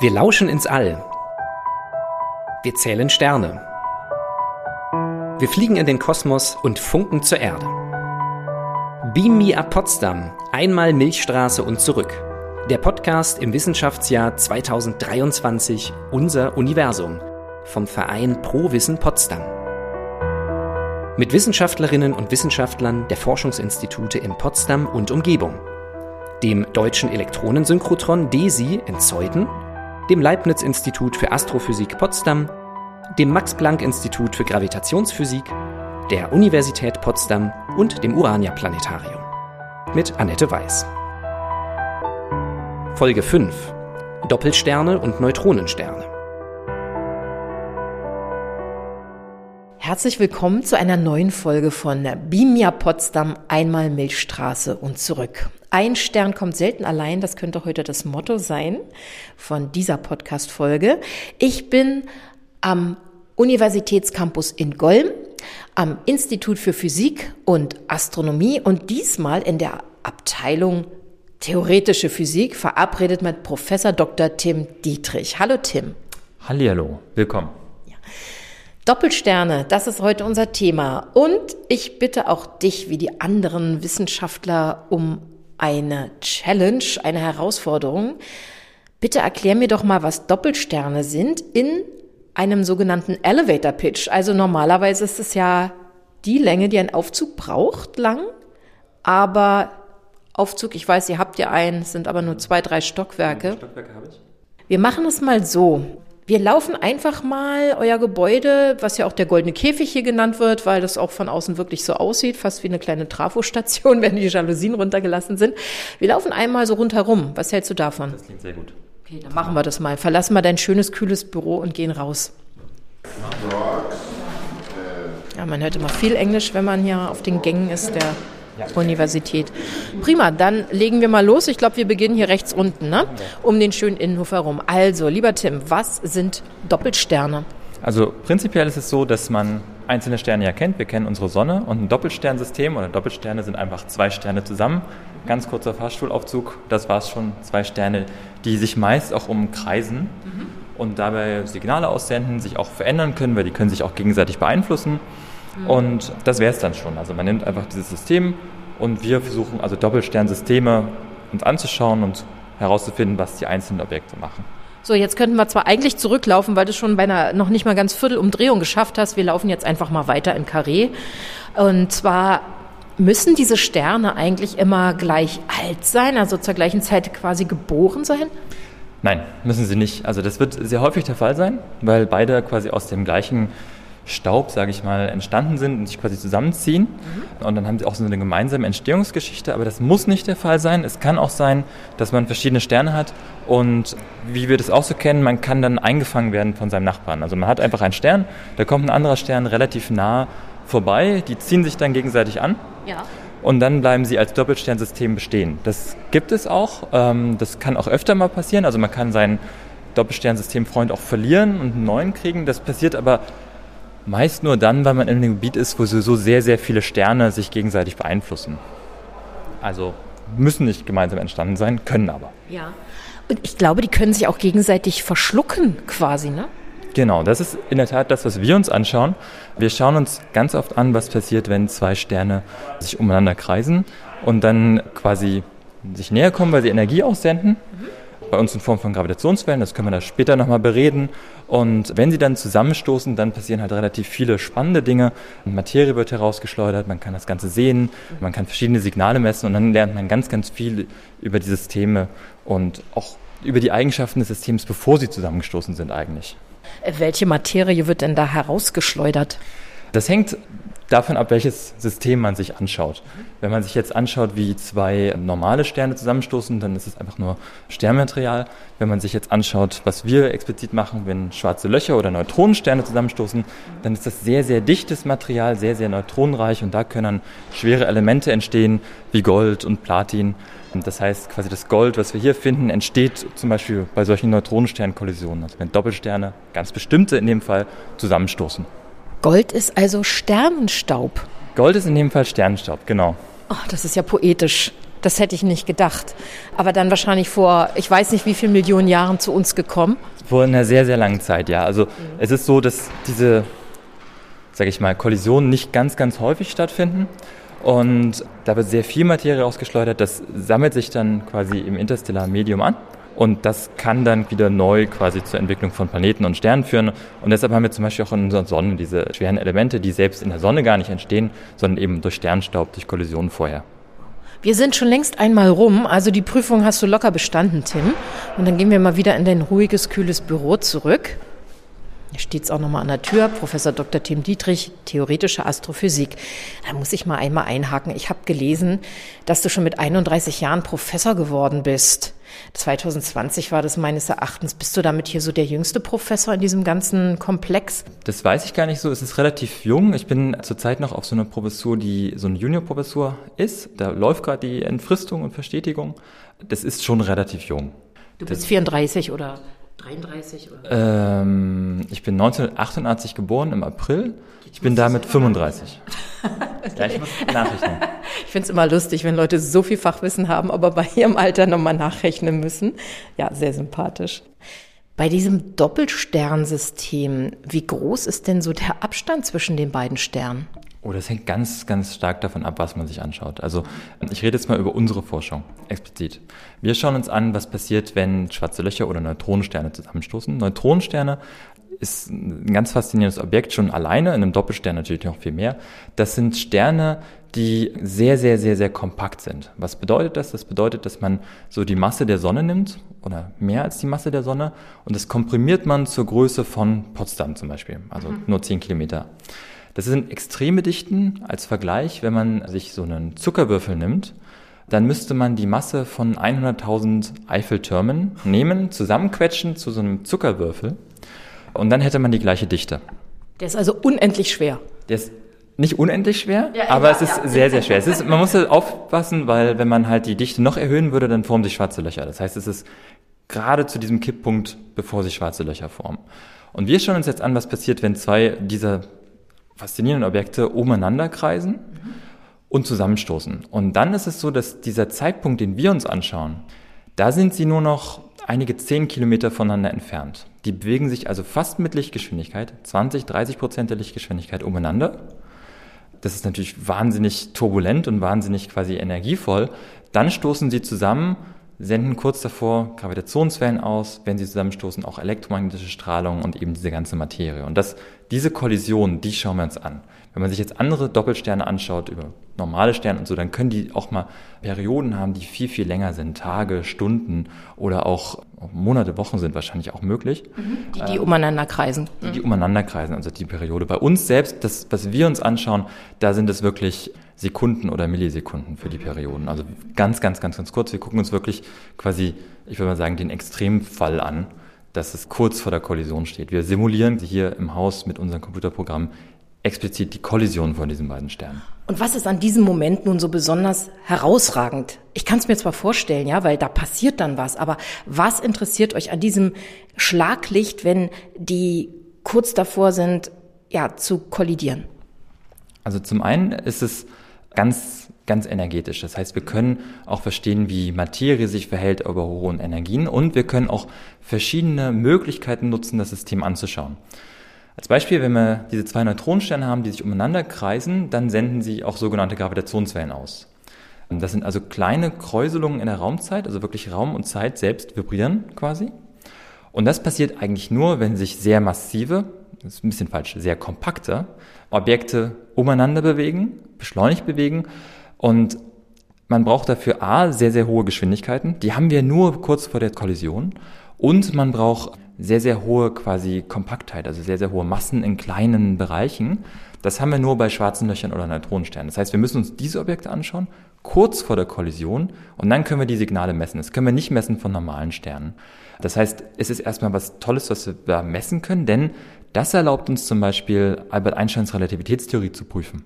Wir lauschen ins All. Wir zählen Sterne. Wir fliegen in den Kosmos und funken zur Erde. Beam Me ab Potsdam, einmal Milchstraße und zurück. Der Podcast im Wissenschaftsjahr 2023 Unser Universum vom Verein Pro Wissen Potsdam. Mit Wissenschaftlerinnen und Wissenschaftlern der Forschungsinstitute in Potsdam und Umgebung. Dem Deutschen Elektronensynchrotron DESI in Zeuthen dem Leibniz-Institut für Astrophysik Potsdam, dem Max-Planck-Institut für Gravitationsphysik, der Universität Potsdam und dem Urania-Planetarium. Mit Annette Weiß. Folge 5. Doppelsterne und Neutronensterne. Herzlich willkommen zu einer neuen Folge von Bimia Potsdam, einmal Milchstraße und zurück. Ein Stern kommt selten allein, das könnte heute das Motto sein von dieser Podcast-Folge. Ich bin am Universitätscampus in Golm, am Institut für Physik und Astronomie und diesmal in der Abteilung Theoretische Physik verabredet mit Professor Dr. Tim Dietrich. Hallo Tim. Hallihallo, willkommen. Doppelsterne, das ist heute unser Thema. Und ich bitte auch dich, wie die anderen Wissenschaftler, um eine Challenge, eine Herausforderung. Bitte erklär mir doch mal, was Doppelsterne sind in einem sogenannten Elevator Pitch. Also normalerweise ist es ja die Länge, die ein Aufzug braucht, lang. Aber Aufzug, ich weiß, ihr habt ja einen, sind aber nur zwei, drei Stockwerke. Stockwerke habe ich. Wir machen es mal so. Wir laufen einfach mal euer Gebäude, was ja auch der goldene Käfig hier genannt wird, weil das auch von außen wirklich so aussieht, fast wie eine kleine Trafostation, wenn die Jalousien runtergelassen sind. Wir laufen einmal so rundherum. Was hältst du davon? Das klingt sehr gut. Okay, dann machen wir das mal. Verlassen wir dein schönes, kühles Büro und gehen raus. Ja, man hört immer viel Englisch, wenn man hier auf den Gängen ist. Der Universität. Prima, dann legen wir mal los. Ich glaube, wir beginnen hier rechts unten, ne? um den schönen Innenhof herum. Also, lieber Tim, was sind Doppelsterne? Also prinzipiell ist es so, dass man einzelne Sterne ja kennt. Wir kennen unsere Sonne und ein Doppelsternsystem oder Doppelsterne sind einfach zwei Sterne zusammen. Ganz kurzer Fahrstuhlaufzug, das war es schon. Zwei Sterne, die sich meist auch umkreisen mhm. und dabei Signale aussenden, sich auch verändern können, weil die können sich auch gegenseitig beeinflussen. Mhm. Und das wäre es dann schon. Also man nimmt einfach dieses System und wir versuchen also Doppelsternsysteme uns anzuschauen und herauszufinden, was die einzelnen Objekte machen. So, jetzt könnten wir zwar eigentlich zurücklaufen, weil du schon bei einer noch nicht mal ganz Viertelumdrehung geschafft hast. Wir laufen jetzt einfach mal weiter in Carré. Und zwar müssen diese Sterne eigentlich immer gleich alt sein, also zur gleichen Zeit quasi geboren sein? Nein, müssen sie nicht. Also das wird sehr häufig der Fall sein, weil beide quasi aus dem gleichen Staub, sage ich mal, entstanden sind und sich quasi zusammenziehen. Mhm. Und dann haben sie auch so eine gemeinsame Entstehungsgeschichte, aber das muss nicht der Fall sein. Es kann auch sein, dass man verschiedene Sterne hat und wie wir das auch so kennen, man kann dann eingefangen werden von seinem Nachbarn. Also man hat einfach einen Stern, da kommt ein anderer Stern relativ nah vorbei, die ziehen sich dann gegenseitig an. Ja. Und dann bleiben sie als Doppelsternsystem bestehen. Das gibt es auch. Ähm, das kann auch öfter mal passieren. Also man kann seinen Doppelsternsystemfreund auch verlieren und einen neuen kriegen. Das passiert aber Meist nur dann, weil man in einem Gebiet ist, wo so sehr, sehr viele Sterne sich gegenseitig beeinflussen. Also müssen nicht gemeinsam entstanden sein, können aber. Ja. Und ich glaube, die können sich auch gegenseitig verschlucken quasi, ne? Genau, das ist in der Tat das, was wir uns anschauen. Wir schauen uns ganz oft an, was passiert, wenn zwei Sterne sich umeinander kreisen und dann quasi sich näher kommen, weil sie Energie aussenden. Mhm bei uns in Form von Gravitationswellen, das können wir da später nochmal bereden. Und wenn sie dann zusammenstoßen, dann passieren halt relativ viele spannende Dinge. Materie wird herausgeschleudert, man kann das Ganze sehen, man kann verschiedene Signale messen und dann lernt man ganz, ganz viel über die Systeme und auch über die Eigenschaften des Systems, bevor sie zusammengestoßen sind eigentlich. Welche Materie wird denn da herausgeschleudert? Das hängt davon ab, welches System man sich anschaut. Wenn man sich jetzt anschaut, wie zwei normale Sterne zusammenstoßen, dann ist es einfach nur Sternmaterial. Wenn man sich jetzt anschaut, was wir explizit machen, wenn schwarze Löcher oder Neutronensterne zusammenstoßen, dann ist das sehr, sehr dichtes Material, sehr, sehr neutronenreich und da können schwere Elemente entstehen, wie Gold und Platin. Das heißt, quasi das Gold, was wir hier finden, entsteht zum Beispiel bei solchen Neutronensternkollisionen, also wenn Doppelsterne, ganz bestimmte in dem Fall, zusammenstoßen. Gold ist also Sternenstaub. Gold ist in dem Fall Sternenstaub, genau. Oh, das ist ja poetisch. Das hätte ich nicht gedacht. Aber dann wahrscheinlich vor, ich weiß nicht wie viele Millionen Jahren zu uns gekommen. Vor einer sehr, sehr langen Zeit, ja. Also mhm. es ist so, dass diese, sage ich mal, Kollisionen nicht ganz, ganz häufig stattfinden. Und da wird sehr viel Materie ausgeschleudert. Das sammelt sich dann quasi im interstellaren Medium an. Und das kann dann wieder neu quasi zur Entwicklung von Planeten und Sternen führen. Und deshalb haben wir zum Beispiel auch in unserer Sonne diese schweren Elemente, die selbst in der Sonne gar nicht entstehen, sondern eben durch Sternstaub, durch Kollisionen vorher. Wir sind schon längst einmal rum, also die Prüfung hast du locker bestanden, Tim. Und dann gehen wir mal wieder in dein ruhiges, kühles Büro zurück. Hier steht es auch nochmal an der Tür, Professor Dr. Tim Dietrich, theoretische Astrophysik. Da muss ich mal einmal einhaken. Ich habe gelesen, dass du schon mit 31 Jahren Professor geworden bist. 2020 war das meines Erachtens. Bist du damit hier so der jüngste Professor in diesem ganzen Komplex? Das weiß ich gar nicht so. Es ist relativ jung. Ich bin zurzeit noch auf so einer Professur, die so eine Juniorprofessur ist. Da läuft gerade die Entfristung und Verstetigung. Das ist schon relativ jung. Du bist das 34 oder 33? Oder? Ähm, ich bin 1988 geboren im April. Ich bin damit 35. ja, ich muss nachrechnen. Ich finde es immer lustig, wenn Leute so viel Fachwissen haben, aber bei ihrem Alter nochmal nachrechnen müssen. Ja, sehr sympathisch. Bei diesem Doppelsternsystem, wie groß ist denn so der Abstand zwischen den beiden Sternen? Oh, das hängt ganz, ganz stark davon ab, was man sich anschaut. Also ich rede jetzt mal über unsere Forschung explizit. Wir schauen uns an, was passiert, wenn schwarze Löcher oder Neutronensterne zusammenstoßen. Neutronensterne ist ein ganz faszinierendes Objekt, schon alleine, in einem Doppelstern natürlich noch viel mehr. Das sind Sterne, die sehr, sehr, sehr, sehr kompakt sind. Was bedeutet das? Das bedeutet, dass man so die Masse der Sonne nimmt oder mehr als die Masse der Sonne und das komprimiert man zur Größe von Potsdam zum Beispiel, also mhm. nur 10 Kilometer. Das sind extreme Dichten als Vergleich, wenn man sich so einen Zuckerwürfel nimmt, dann müsste man die Masse von 100.000 Eiffeltürmen nehmen, zusammenquetschen zu so einem Zuckerwürfel und dann hätte man die gleiche Dichte. Der ist also unendlich schwer. Der ist nicht unendlich schwer, ja, aber ja, es ist ja. sehr, sehr schwer. Es ist, man muss aufpassen, weil wenn man halt die Dichte noch erhöhen würde, dann formen sich schwarze Löcher. Das heißt, es ist gerade zu diesem Kipppunkt, bevor sich schwarze Löcher formen. Und wir schauen uns jetzt an, was passiert, wenn zwei dieser faszinierenden Objekte umeinander kreisen mhm. und zusammenstoßen. Und dann ist es so, dass dieser Zeitpunkt, den wir uns anschauen, da sind sie nur noch einige zehn Kilometer voneinander entfernt. Die bewegen sich also fast mit Lichtgeschwindigkeit, 20, 30 Prozent der Lichtgeschwindigkeit umeinander. Das ist natürlich wahnsinnig turbulent und wahnsinnig quasi energievoll. Dann stoßen sie zusammen, senden kurz davor Gravitationswellen aus, wenn sie zusammenstoßen, auch elektromagnetische Strahlung und eben diese ganze Materie. Und das, diese Kollision, die schauen wir uns an. Wenn man sich jetzt andere Doppelsterne anschaut, über normale Sterne und so, dann können die auch mal Perioden haben, die viel, viel länger sind. Tage, Stunden oder auch Monate, Wochen sind wahrscheinlich auch möglich. Mhm. Die, die ähm, umeinander kreisen. Die, die umeinander kreisen, also die Periode. Bei uns selbst, das, was wir uns anschauen, da sind es wirklich Sekunden oder Millisekunden für die Perioden. Also ganz, ganz, ganz, ganz kurz. Wir gucken uns wirklich quasi, ich würde mal sagen, den Extremfall an, dass es kurz vor der Kollision steht. Wir simulieren hier im Haus mit unserem Computerprogramm explizit die Kollision von diesen beiden Sternen. Und was ist an diesem Moment nun so besonders herausragend? Ich kann es mir zwar vorstellen, ja, weil da passiert dann was, aber was interessiert euch an diesem Schlaglicht, wenn die kurz davor sind, ja, zu kollidieren? Also zum einen ist es ganz ganz energetisch. Das heißt, wir können auch verstehen, wie Materie sich verhält über hohen Energien und wir können auch verschiedene Möglichkeiten nutzen, das System anzuschauen. Als Beispiel, wenn wir diese zwei Neutronensterne haben, die sich umeinander kreisen, dann senden sie auch sogenannte Gravitationswellen aus. Das sind also kleine Kräuselungen in der Raumzeit, also wirklich Raum und Zeit selbst vibrieren quasi. Und das passiert eigentlich nur, wenn sich sehr massive, das ist ein bisschen falsch, sehr kompakte Objekte umeinander bewegen, beschleunigt bewegen. Und man braucht dafür A, sehr, sehr hohe Geschwindigkeiten. Die haben wir nur kurz vor der Kollision. Und man braucht sehr, sehr hohe quasi Kompaktheit, also sehr, sehr hohe Massen in kleinen Bereichen. Das haben wir nur bei schwarzen Löchern oder Neutronensternen. Das heißt, wir müssen uns diese Objekte anschauen, kurz vor der Kollision, und dann können wir die Signale messen. Das können wir nicht messen von normalen Sternen. Das heißt, es ist erstmal was Tolles, was wir da messen können, denn das erlaubt uns zum Beispiel, Albert Einsteins Relativitätstheorie zu prüfen.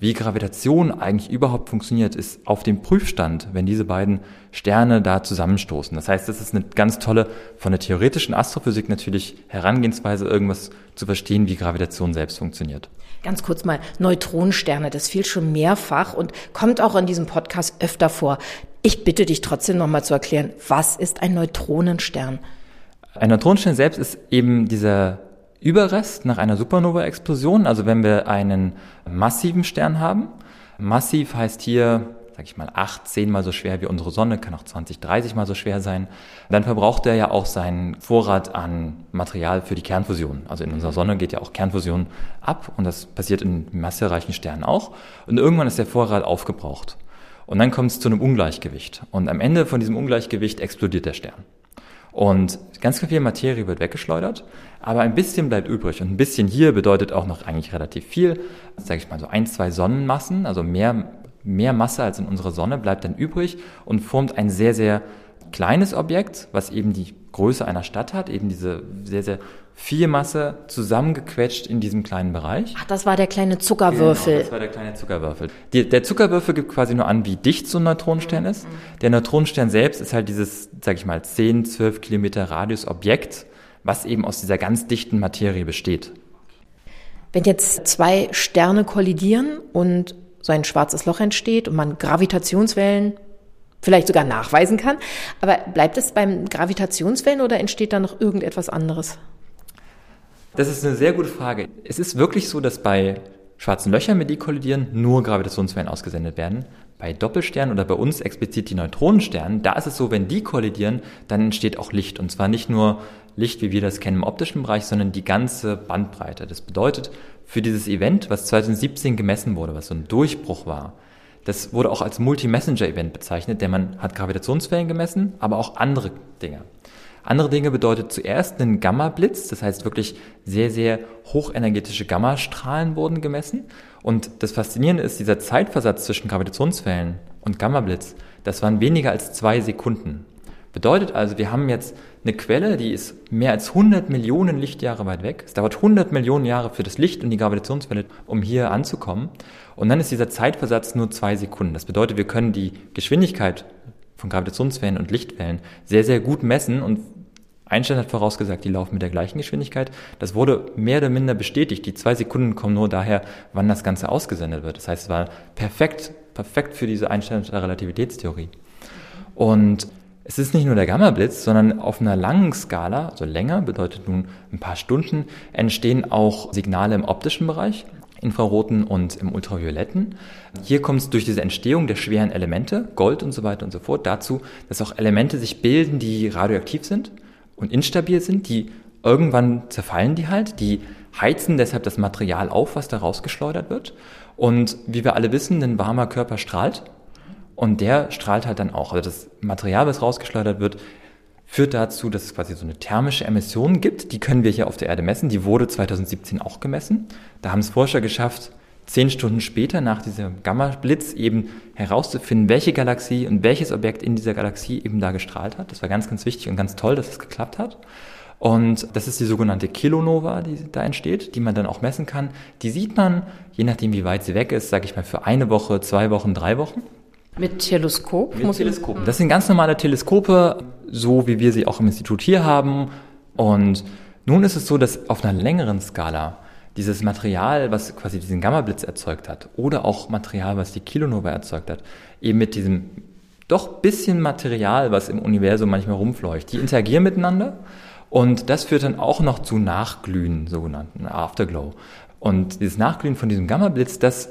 Wie Gravitation eigentlich überhaupt funktioniert, ist auf dem Prüfstand, wenn diese beiden Sterne da zusammenstoßen. Das heißt, das ist eine ganz tolle, von der theoretischen Astrophysik natürlich Herangehensweise, irgendwas zu verstehen, wie Gravitation selbst funktioniert. Ganz kurz mal, Neutronensterne, das fiel schon mehrfach und kommt auch in diesem Podcast öfter vor. Ich bitte dich trotzdem nochmal zu erklären, was ist ein Neutronenstern? Ein Neutronenstern selbst ist eben dieser Überrest nach einer Supernova-Explosion. Also wenn wir einen massiven Stern haben. Massiv heißt hier, sag ich mal, acht, zehnmal so schwer wie unsere Sonne, kann auch 20, 30 mal so schwer sein. Dann verbraucht er ja auch seinen Vorrat an Material für die Kernfusion. Also in unserer Sonne geht ja auch Kernfusion ab und das passiert in massereichen Sternen auch. Und irgendwann ist der Vorrat aufgebraucht. Und dann kommt es zu einem Ungleichgewicht. Und am Ende von diesem Ungleichgewicht explodiert der Stern. Und ganz viel Materie wird weggeschleudert, aber ein bisschen bleibt übrig. Und ein bisschen hier bedeutet auch noch eigentlich relativ viel, sage ich mal so ein, zwei Sonnenmassen, also mehr, mehr Masse als in unserer Sonne bleibt dann übrig und formt ein sehr, sehr kleines Objekt, was eben die Größe einer Stadt hat, eben diese sehr, sehr viel Masse zusammengequetscht in diesem kleinen Bereich. Ach, das war der kleine Zuckerwürfel. Genau, das war der kleine Zuckerwürfel. Die, der Zuckerwürfel gibt quasi nur an, wie dicht so ein Neutronenstern ist. Der Neutronenstern selbst ist halt dieses, sag ich mal, 10, 12 Kilometer Radius Objekt, was eben aus dieser ganz dichten Materie besteht. Wenn jetzt zwei Sterne kollidieren und so ein schwarzes Loch entsteht und man Gravitationswellen vielleicht sogar nachweisen kann, aber bleibt es beim Gravitationswellen oder entsteht da noch irgendetwas anderes? Das ist eine sehr gute Frage. Es ist wirklich so, dass bei schwarzen Löchern, mit die kollidieren, nur Gravitationswellen ausgesendet werden. Bei Doppelsternen oder bei uns explizit die Neutronensternen, da ist es so, wenn die kollidieren, dann entsteht auch Licht. Und zwar nicht nur Licht, wie wir das kennen im optischen Bereich, sondern die ganze Bandbreite. Das bedeutet, für dieses Event, was 2017 gemessen wurde, was so ein Durchbruch war, das wurde auch als Multi-Messenger-Event bezeichnet, denn man hat Gravitationswellen gemessen, aber auch andere Dinge. Andere Dinge bedeutet zuerst einen Gamma-Blitz, das heißt wirklich sehr, sehr hochenergetische Gammastrahlen wurden gemessen. Und das Faszinierende ist, dieser Zeitversatz zwischen Gravitationswellen und Gamma-Blitz, das waren weniger als zwei Sekunden. Bedeutet also, wir haben jetzt eine Quelle, die ist mehr als 100 Millionen Lichtjahre weit weg. Es dauert 100 Millionen Jahre für das Licht und die Gravitationswelle, um hier anzukommen. Und dann ist dieser Zeitversatz nur zwei Sekunden. Das bedeutet, wir können die Geschwindigkeit von Gravitationswellen und Lichtwellen sehr, sehr gut messen und Einstein hat vorausgesagt, die laufen mit der gleichen Geschwindigkeit. Das wurde mehr oder minder bestätigt. Die zwei Sekunden kommen nur daher, wann das Ganze ausgesendet wird. Das heißt, es war perfekt, perfekt für diese Einsteinsche Relativitätstheorie. Und es ist nicht nur der Gamma-Blitz, sondern auf einer langen Skala, also länger, bedeutet nun ein paar Stunden, entstehen auch Signale im optischen Bereich. Infraroten und im Ultravioletten. Hier kommt es durch diese Entstehung der schweren Elemente, Gold und so weiter und so fort, dazu, dass auch Elemente sich bilden, die radioaktiv sind und instabil sind, die irgendwann zerfallen die halt, die heizen deshalb das Material auf, was da rausgeschleudert wird. Und wie wir alle wissen, ein warmer Körper strahlt und der strahlt halt dann auch. Also das Material, was rausgeschleudert wird, führt dazu, dass es quasi so eine thermische Emission gibt. Die können wir hier auf der Erde messen. Die wurde 2017 auch gemessen. Da haben es Forscher geschafft, zehn Stunden später nach diesem Gamma-Blitz eben herauszufinden, welche Galaxie und welches Objekt in dieser Galaxie eben da gestrahlt hat. Das war ganz, ganz wichtig und ganz toll, dass es das geklappt hat. Und das ist die sogenannte Kilonova, die da entsteht, die man dann auch messen kann. Die sieht man, je nachdem wie weit sie weg ist, sage ich mal, für eine Woche, zwei Wochen, drei Wochen. Mit Teleskop? Mit Teleskopen. Das sind ganz normale Teleskope, so wie wir sie auch im Institut hier haben. Und nun ist es so, dass auf einer längeren Skala dieses Material, was quasi diesen Gammablitz erzeugt hat, oder auch Material, was die Kilonova erzeugt hat, eben mit diesem doch bisschen Material, was im Universum manchmal rumfleucht, die interagieren miteinander und das führt dann auch noch zu Nachglühen, sogenannten Afterglow. Und dieses Nachglühen von diesem Gammablitz, das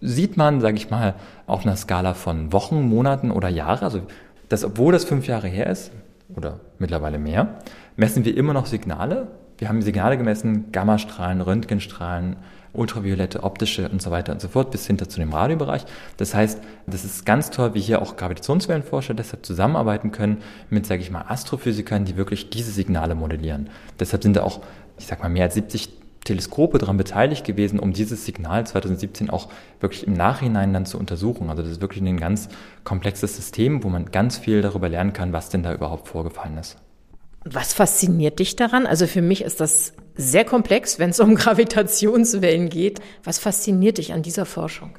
sieht man, sage ich mal, auf einer Skala von Wochen, Monaten oder Jahre. Also, dass, obwohl das fünf Jahre her ist, oder mittlerweile mehr, messen wir immer noch Signale. Wir haben Signale gemessen, Gammastrahlen, Röntgenstrahlen, ultraviolette, optische und so weiter und so fort, bis hinter zu dem Radiobereich. Das heißt, das ist ganz toll, wie hier auch Gravitationswellenforscher deshalb zusammenarbeiten können mit, sage ich mal, Astrophysikern, die wirklich diese Signale modellieren. Deshalb sind da auch, ich sag mal, mehr als 70 Teleskope daran beteiligt gewesen, um dieses Signal 2017 auch wirklich im Nachhinein dann zu untersuchen. Also das ist wirklich ein ganz komplexes System, wo man ganz viel darüber lernen kann, was denn da überhaupt vorgefallen ist. Was fasziniert dich daran? Also für mich ist das sehr komplex, wenn es um Gravitationswellen geht. Was fasziniert dich an dieser Forschung?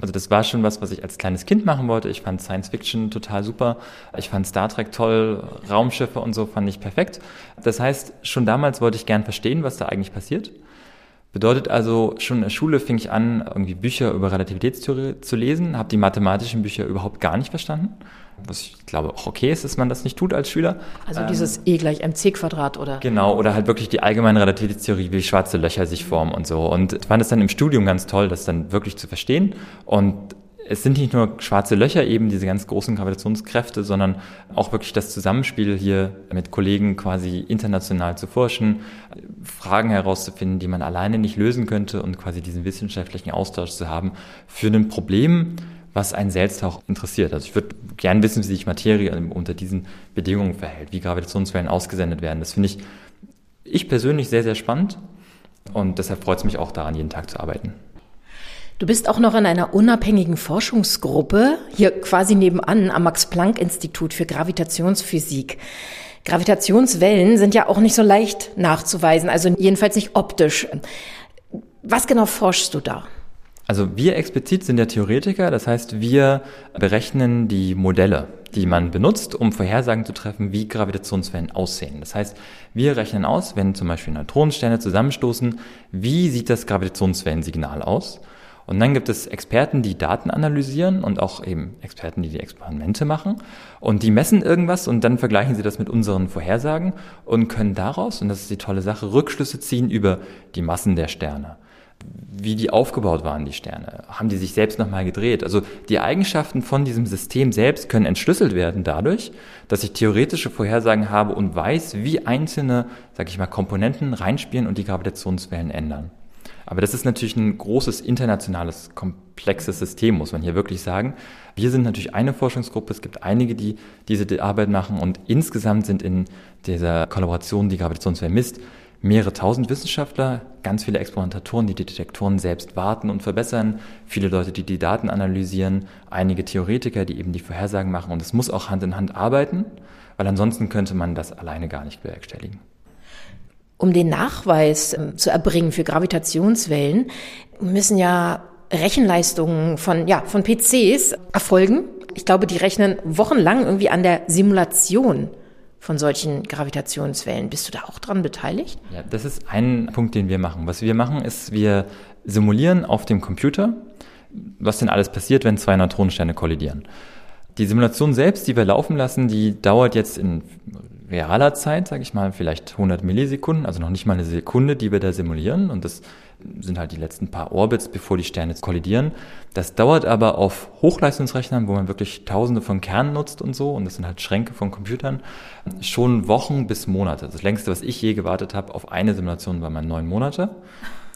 Also das war schon was, was ich als kleines Kind machen wollte. Ich fand Science Fiction total super. Ich fand Star Trek toll, Raumschiffe und so fand ich perfekt. Das heißt, schon damals wollte ich gern verstehen, was da eigentlich passiert. Bedeutet also, schon in der Schule fing ich an, irgendwie Bücher über Relativitätstheorie zu lesen, habe die mathematischen Bücher überhaupt gar nicht verstanden. Was ich glaube auch okay ist, dass man das nicht tut als Schüler. Also ähm, dieses E gleich mc Quadrat oder? Genau, oder halt wirklich die allgemeine Relativitätstheorie, wie schwarze Löcher sich formen und so. Und ich fand es dann im Studium ganz toll, das dann wirklich zu verstehen. Und es sind nicht nur schwarze Löcher eben, diese ganz großen Gravitationskräfte, sondern auch wirklich das Zusammenspiel hier mit Kollegen quasi international zu forschen, Fragen herauszufinden, die man alleine nicht lösen könnte und quasi diesen wissenschaftlichen Austausch zu haben für ein Problem, was einen selbst auch interessiert. Also ich würde gern wissen, wie sich Materie unter diesen Bedingungen verhält, wie Gravitationswellen ausgesendet werden. Das finde ich, ich persönlich sehr, sehr spannend und deshalb freut es mich auch daran, jeden Tag zu arbeiten. Du bist auch noch in einer unabhängigen Forschungsgruppe, hier quasi nebenan am Max-Planck-Institut für Gravitationsphysik. Gravitationswellen sind ja auch nicht so leicht nachzuweisen, also jedenfalls nicht optisch. Was genau forschst du da? Also wir explizit sind ja Theoretiker, das heißt, wir berechnen die Modelle, die man benutzt, um Vorhersagen zu treffen, wie Gravitationswellen aussehen. Das heißt, wir rechnen aus, wenn zum Beispiel Neutronensterne zusammenstoßen, wie sieht das Gravitationswellensignal aus? Und dann gibt es Experten, die Daten analysieren und auch eben Experten, die die Experimente machen. Und die messen irgendwas und dann vergleichen sie das mit unseren Vorhersagen und können daraus, und das ist die tolle Sache, Rückschlüsse ziehen über die Massen der Sterne. Wie die aufgebaut waren, die Sterne. Haben die sich selbst nochmal gedreht? Also die Eigenschaften von diesem System selbst können entschlüsselt werden dadurch, dass ich theoretische Vorhersagen habe und weiß, wie einzelne, sag ich mal, Komponenten reinspielen und die Gravitationswellen ändern. Aber das ist natürlich ein großes internationales, komplexes System, muss man hier wirklich sagen. Wir sind natürlich eine Forschungsgruppe, es gibt einige, die diese Arbeit machen und insgesamt sind in dieser Kollaboration, die Gravitationswellen misst, mehrere tausend Wissenschaftler, ganz viele Experimentatoren, die die Detektoren selbst warten und verbessern, viele Leute, die die Daten analysieren, einige Theoretiker, die eben die Vorhersagen machen und es muss auch Hand in Hand arbeiten, weil ansonsten könnte man das alleine gar nicht bewerkstelligen. Um den Nachweis ähm, zu erbringen für Gravitationswellen, müssen ja Rechenleistungen von, ja, von PCs erfolgen. Ich glaube, die rechnen wochenlang irgendwie an der Simulation von solchen Gravitationswellen. Bist du da auch dran beteiligt? Ja, das ist ein Punkt, den wir machen. Was wir machen, ist, wir simulieren auf dem Computer, was denn alles passiert, wenn zwei Neutronensterne kollidieren. Die Simulation selbst, die wir laufen lassen, die dauert jetzt in realer Zeit, sage ich mal, vielleicht 100 Millisekunden, also noch nicht mal eine Sekunde, die wir da simulieren. Und das sind halt die letzten paar Orbits, bevor die Sterne kollidieren. Das dauert aber auf Hochleistungsrechnern, wo man wirklich Tausende von Kernen nutzt und so, und das sind halt Schränke von Computern, schon Wochen bis Monate. Das längste, was ich je gewartet habe auf eine Simulation, war mal neun Monate.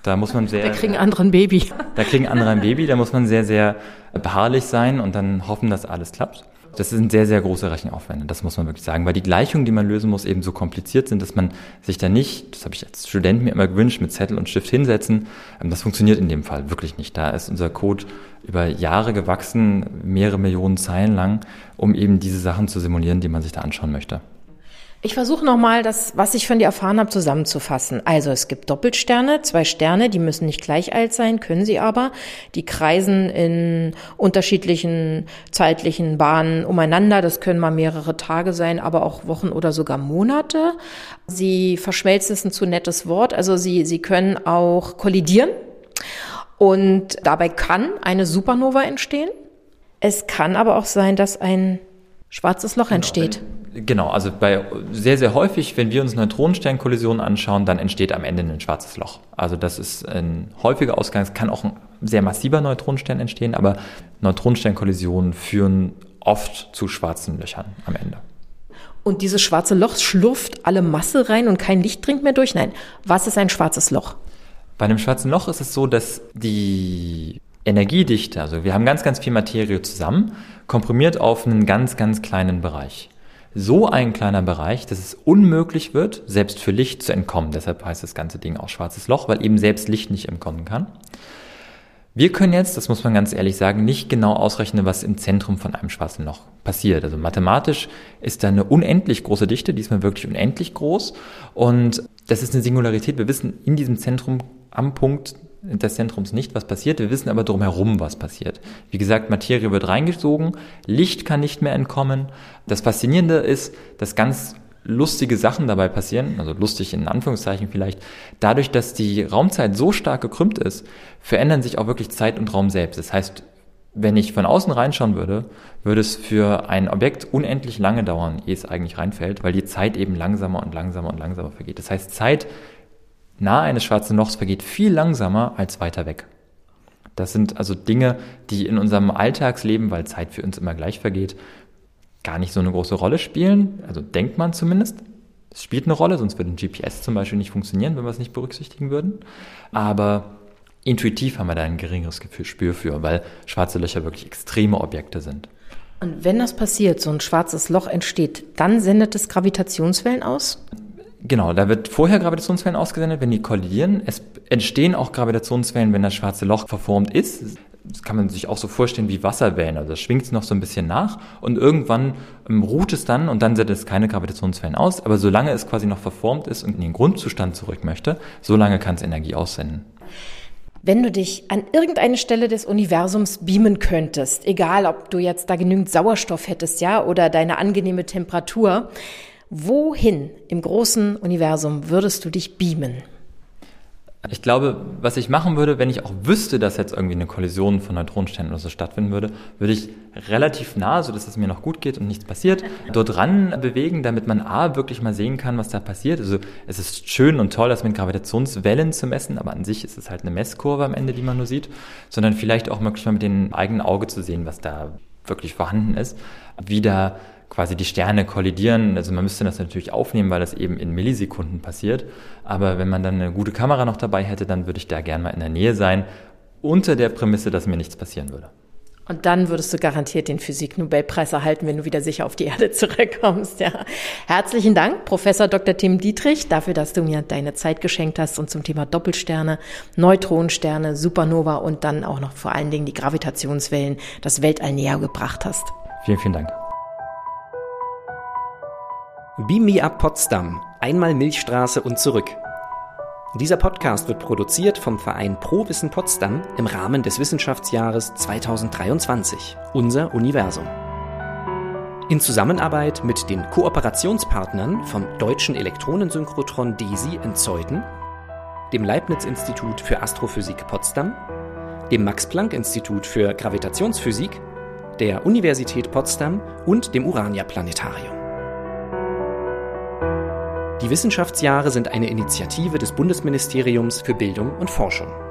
Da muss man sehr. Da kriegen andere ein Baby. Da kriegen andere ein Baby, da muss man sehr, sehr beharrlich sein und dann hoffen, dass alles klappt. Das sind sehr, sehr große Rechenaufwände, das muss man wirklich sagen, weil die Gleichungen, die man lösen muss, eben so kompliziert sind, dass man sich da nicht, das habe ich als Student mir immer gewünscht, mit Zettel und Stift hinsetzen. Ähm, das funktioniert in dem Fall wirklich nicht. Da ist unser Code über Jahre gewachsen, mehrere Millionen Zeilen lang, um eben diese Sachen zu simulieren, die man sich da anschauen möchte. Ich versuche nochmal das, was ich von dir erfahren habe, zusammenzufassen. Also es gibt Doppelsterne, zwei Sterne, die müssen nicht gleich alt sein, können sie aber. Die kreisen in unterschiedlichen zeitlichen Bahnen umeinander. Das können mal mehrere Tage sein, aber auch Wochen oder sogar Monate. Sie verschmelzen ist ein zu nettes Wort. Also sie, sie können auch kollidieren. Und dabei kann eine Supernova entstehen. Es kann aber auch sein, dass ein schwarzes Loch genau, entsteht. Genau, also bei sehr, sehr häufig, wenn wir uns Neutronensternkollisionen anschauen, dann entsteht am Ende ein schwarzes Loch. Also das ist ein häufiger Ausgang. Es kann auch ein sehr massiver Neutronenstern entstehen, aber Neutronensternkollisionen führen oft zu schwarzen Löchern am Ende. Und dieses schwarze Loch schlurft alle Masse rein und kein Licht dringt mehr durch? Nein. Was ist ein schwarzes Loch? Bei einem schwarzen Loch ist es so, dass die Energiedichte, also wir haben ganz, ganz viel Materie zusammen, komprimiert auf einen ganz, ganz kleinen Bereich so ein kleiner Bereich, dass es unmöglich wird, selbst für Licht zu entkommen. Deshalb heißt das ganze Ding auch schwarzes Loch, weil eben selbst Licht nicht entkommen kann. Wir können jetzt, das muss man ganz ehrlich sagen, nicht genau ausrechnen, was im Zentrum von einem schwarzen Loch passiert. Also mathematisch ist da eine unendlich große Dichte, diesmal wirklich unendlich groß. Und das ist eine Singularität. Wir wissen in diesem Zentrum am Punkt des Zentrums nicht, was passiert. Wir wissen aber drumherum, was passiert. Wie gesagt, Materie wird reingesogen, Licht kann nicht mehr entkommen. Das Faszinierende ist, dass ganz lustige Sachen dabei passieren, also lustig in Anführungszeichen vielleicht, dadurch, dass die Raumzeit so stark gekrümmt ist, verändern sich auch wirklich Zeit und Raum selbst. Das heißt, Wenn ich von außen reinschauen würde, würde es für ein Objekt unendlich lange dauern, ehe es eigentlich reinfällt, weil die Zeit eben langsamer und langsamer und langsamer vergeht. Das heißt, Zeit nahe eines schwarzen Lochs vergeht viel langsamer als weiter weg. Das sind also Dinge, die in unserem Alltagsleben, weil Zeit für uns immer gleich vergeht, gar nicht so eine große Rolle spielen. Also denkt man zumindest. Es spielt eine Rolle, sonst würde ein GPS zum Beispiel nicht funktionieren, wenn wir es nicht berücksichtigen würden. Aber intuitiv haben wir da ein geringeres Gespür für, weil schwarze Löcher wirklich extreme Objekte sind. Und wenn das passiert, so ein schwarzes Loch entsteht, dann sendet es Gravitationswellen aus? Genau, da wird vorher Gravitationswellen ausgesendet, wenn die kollidieren. Es entstehen auch Gravitationswellen, wenn das schwarze Loch verformt ist. Das kann man sich auch so vorstellen wie Wasserwellen. Also das schwingt noch so ein bisschen nach und irgendwann ähm, ruht es dann und dann sendet es keine Gravitationswellen aus. Aber solange es quasi noch verformt ist und in den Grundzustand zurück möchte, solange kann es Energie aussenden. Wenn du dich an irgendeine Stelle des Universums beamen könntest, egal ob du jetzt da genügend Sauerstoff hättest, ja, oder deine angenehme Temperatur, wohin im großen Universum würdest du dich beamen? Ich glaube, was ich machen würde, wenn ich auch wüsste, dass jetzt irgendwie eine Kollision von Neutronensternen oder so stattfinden würde, würde ich relativ nah, so dass es mir noch gut geht und nichts passiert, dort ran bewegen, damit man A, wirklich mal sehen kann, was da passiert. Also es ist schön und toll, das mit Gravitationswellen zu messen, aber an sich ist es halt eine Messkurve am Ende, die man nur sieht, sondern vielleicht auch wirklich mal mit dem eigenen Auge zu sehen, was da wirklich vorhanden ist, wie da quasi die Sterne kollidieren. Also man müsste das natürlich aufnehmen, weil das eben in Millisekunden passiert. Aber wenn man dann eine gute Kamera noch dabei hätte, dann würde ich da gern mal in der Nähe sein, unter der Prämisse, dass mir nichts passieren würde. Und dann würdest du garantiert den Physik-Nobelpreis erhalten, wenn du wieder sicher auf die Erde zurückkommst. Ja. Herzlichen Dank, Professor Dr. Tim Dietrich, dafür, dass du mir deine Zeit geschenkt hast und zum Thema Doppelsterne, Neutronensterne, Supernova und dann auch noch vor allen Dingen die Gravitationswellen das Weltall näher gebracht hast. Vielen, vielen Dank. Beam Me Up Potsdam, einmal Milchstraße und zurück. Dieser Podcast wird produziert vom Verein Pro Wissen Potsdam im Rahmen des Wissenschaftsjahres 2023, unser Universum. In Zusammenarbeit mit den Kooperationspartnern vom Deutschen Elektronensynchrotron DESI in Zeuthen, dem Leibniz-Institut für Astrophysik Potsdam, dem Max-Planck-Institut für Gravitationsphysik, der Universität Potsdam und dem Urania-Planetarium. Die Wissenschaftsjahre sind eine Initiative des Bundesministeriums für Bildung und Forschung.